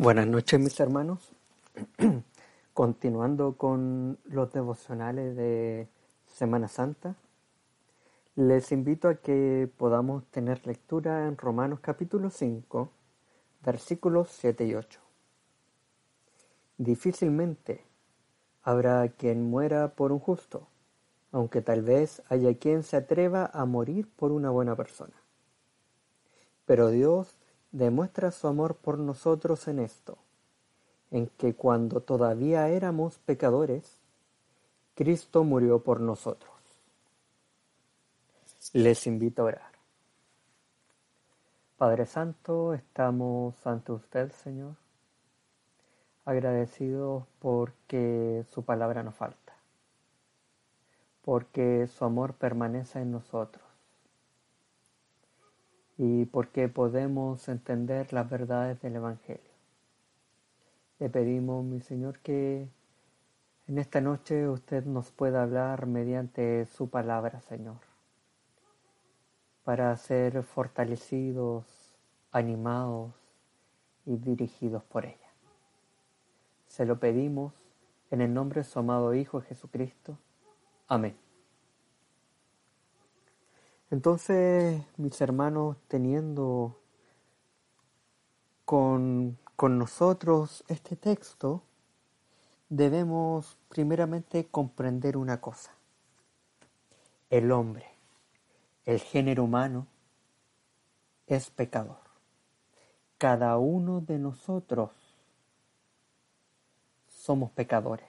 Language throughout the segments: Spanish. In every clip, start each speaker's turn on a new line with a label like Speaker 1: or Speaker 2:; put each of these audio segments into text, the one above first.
Speaker 1: Buenas noches mis hermanos. Continuando con los devocionales de Semana Santa, les invito a que podamos tener lectura en Romanos capítulo 5, versículos 7 y 8. Difícilmente habrá quien muera por un justo, aunque tal vez haya quien se atreva a morir por una buena persona. Pero Dios demuestra su amor por nosotros en esto, en que cuando todavía éramos pecadores, Cristo murió por nosotros. Les invito a orar. Padre Santo, estamos ante usted, Señor, agradecidos porque su palabra nos falta, porque su amor permanece en nosotros y porque podemos entender las verdades del Evangelio. Le pedimos, mi Señor, que en esta noche usted nos pueda hablar mediante su palabra, Señor, para ser fortalecidos, animados y dirigidos por ella. Se lo pedimos en el nombre de su amado Hijo Jesucristo. Amén. Entonces, mis hermanos, teniendo con, con, nosotros este texto, debemos primeramente comprender una cosa. El hombre, el género humano, es pecador. Cada uno de nosotros somos pecadores.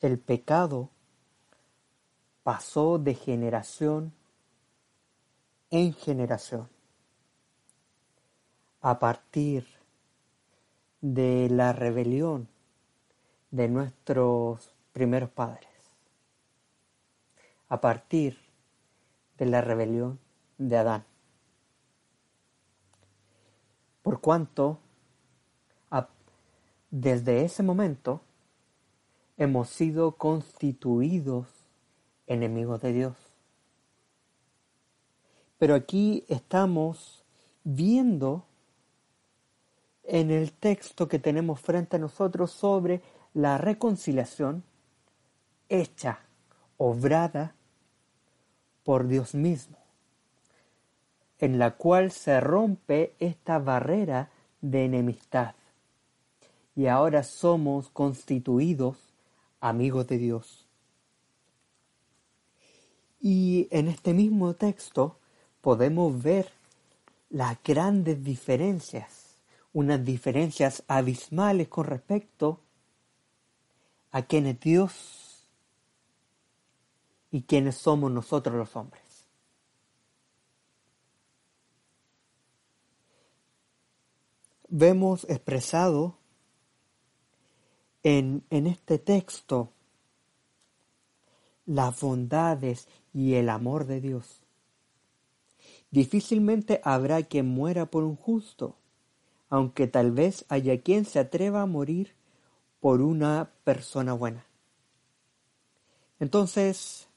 Speaker 1: El pecado pasó de generación en generación. A partir de la rebelión de nuestros primeros padres. A partir de la rebelión de Adán. Por cuanto desde ese momento hemos sido constituidos enemigos de Dios. Pero aquí estamos viendo en el texto que tenemos frente a nosotros sobre la reconciliación hecha, obrada por Dios mismo, en la cual se rompe esta barrera de enemistad. Y ahora somos constituidos amigos de Dios. Y en este mismo texto podemos ver las grandes diferencias, unas diferencias abismales con respecto a quienes Dios y quienes somos nosotros los hombres. Vemos expresado en, en este texto las bondades y el amor de Dios. Difícilmente habrá quien muera por un justo, aunque tal vez haya quien se atreva a morir por una persona buena. Entonces,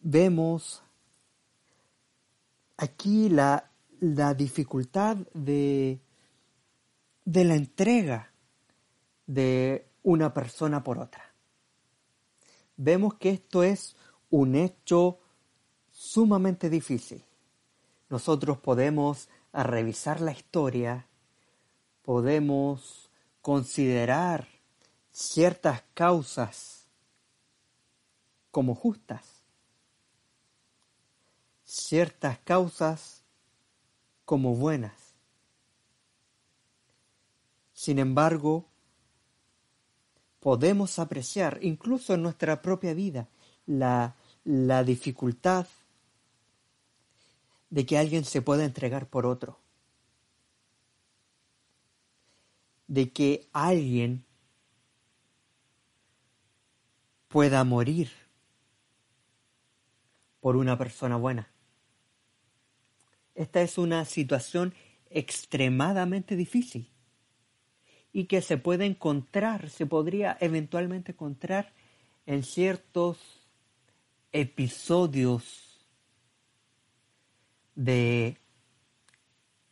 Speaker 1: vemos aquí la, dificultad de la entrega de una persona por otra vemos que esto es un hecho sumamente difícil. Nosotros podemos revisar la historia, podemos considerar ciertas causas como justas, ciertas causas como buenas. Sin embargo, podemos apreciar, incluso en nuestra propia vida, la, la dificultad de que alguien se pueda entregar por otro. De que alguien pueda morir por una persona buena. Esta es una situación extremadamente difícil y que se puede encontrar, se podría eventualmente encontrar en ciertos episodios de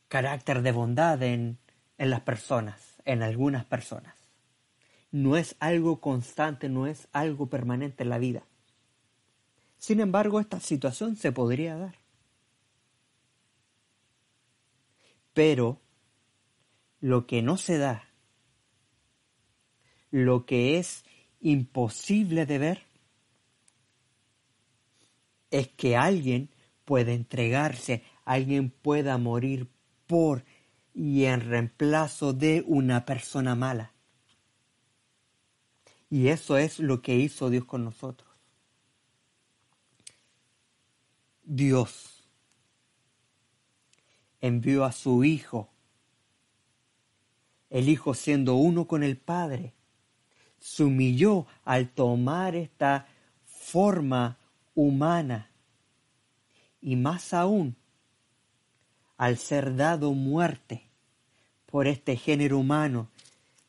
Speaker 1: carácter de bondad en, en las personas, en algunas personas. No es algo constante, no es algo permanente en la vida. Sin embargo, esta situación se podría dar. Pero lo que no se da, lo que es imposible de ver, es que alguien pueda entregarse, alguien pueda morir por y en reemplazo de una persona mala. Y eso es lo que hizo Dios con nosotros. Dios envió a su Hijo, el Hijo siendo uno con el Padre, se humilló al tomar esta forma humana y más aún al ser dado muerte por este género humano,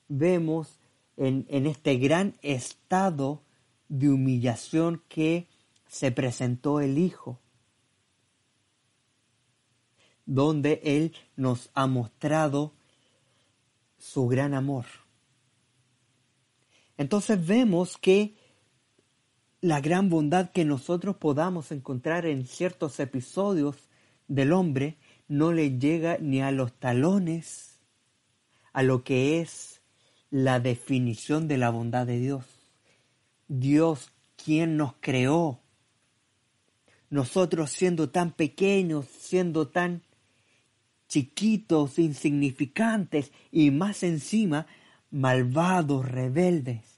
Speaker 1: vemos en, en, este gran estado de humillación que se presentó el Hijo, donde Él nos ha mostrado su gran amor. Entonces vemos que la gran bondad que nosotros podamos encontrar en ciertos episodios del hombre no le llega ni a los talones a lo que es la definición de la bondad de Dios. Dios quien nos creó. Nosotros siendo tan pequeños, siendo tan chiquitos, insignificantes y más encima malvados, rebeldes,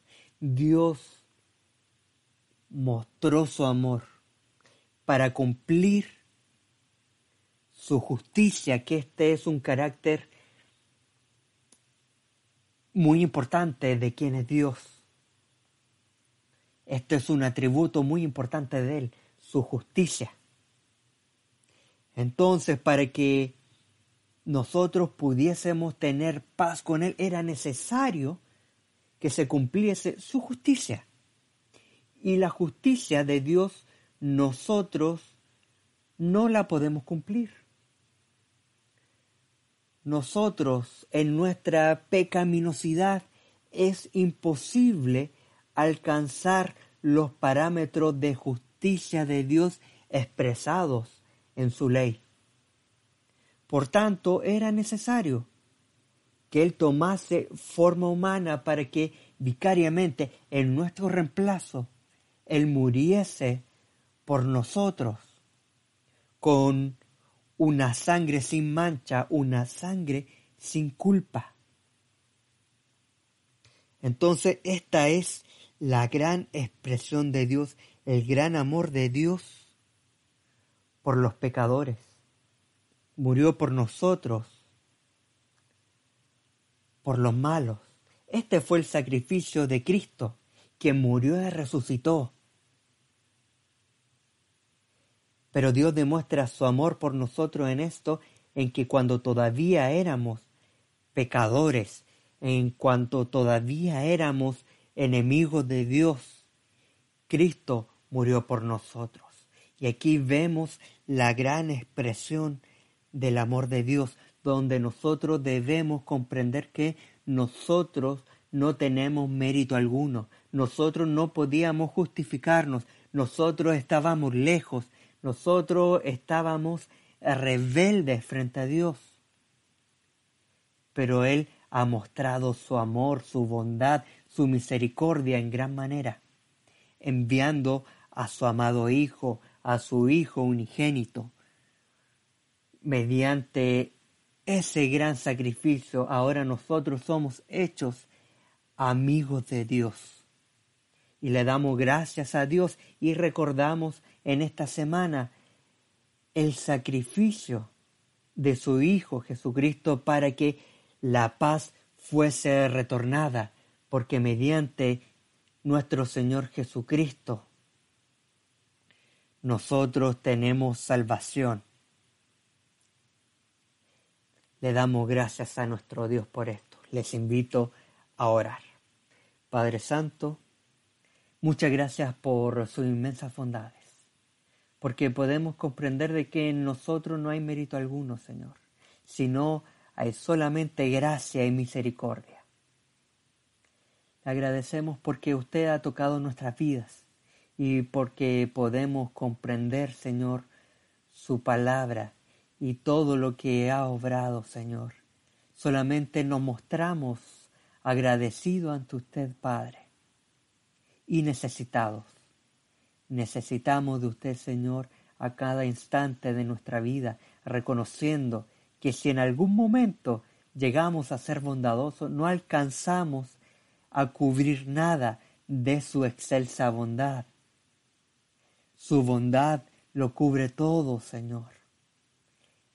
Speaker 1: Dios mostró su amor para cumplir su justicia, que este es un carácter muy importante de quien es Dios. Este es un atributo muy importante de Él, su justicia. Entonces, para que nosotros pudiésemos tener paz con Él, era necesario que se cumpliese su justicia. Y la justicia de Dios nosotros no la podemos cumplir nosotros en nuestra pecaminosidad es imposible alcanzar los parámetros de justicia de Dios expresados en su ley. Por tanto, era necesario que Él tomase forma humana para que vicariamente en nuestro reemplazo Él muriese por nosotros con una sangre sin mancha, una sangre sin culpa. Entonces esta es la gran expresión de Dios, el gran amor de Dios por los pecadores. Murió por nosotros, por los malos. Este fue el sacrificio de Cristo, quien murió y resucitó Pero Dios demuestra su amor por nosotros en esto, en que cuando todavía éramos pecadores, en cuanto todavía éramos enemigos de Dios, Cristo murió por nosotros. Y aquí vemos la gran expresión del amor de Dios, donde nosotros debemos comprender que nosotros no tenemos mérito alguno, nosotros no podíamos justificarnos, nosotros estábamos lejos, nosotros estábamos rebeldes frente a Dios. Pero Él ha mostrado su amor, su bondad, su misericordia en gran manera, enviando a su amado Hijo, a su Hijo unigénito. Mediante ese gran sacrificio, ahora nosotros somos hechos amigos de Dios y le damos gracias a Dios y recordamos en esta semana el sacrificio de su Hijo Jesucristo para que la paz fuese retornada, porque mediante nuestro Señor Jesucristo nosotros tenemos salvación. Le damos gracias a nuestro Dios por esto. Les invito a orar. Padre Santo, Muchas gracias por sus inmensas bondades, porque podemos comprender de que en nosotros no hay mérito alguno, Señor. sino hay solamente gracia y misericordia. Le agradecemos porque usted ha tocado nuestras vidas y porque podemos comprender, Señor, su palabra y todo lo que ha obrado, Señor. Solamente nos mostramos agradecidos ante usted, Padre, y necesitados. Necesitamos de usted, Señor, a cada instante de nuestra vida, reconociendo que si en algún momento llegamos a ser bondadosos, no alcanzamos a cubrir nada de su excelsa bondad. Su bondad lo cubre todo, Señor.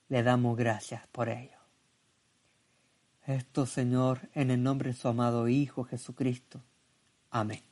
Speaker 1: Le damos gracias por ello. Esto, Señor, en el nombre de su amado Hijo Jesucristo. Amén.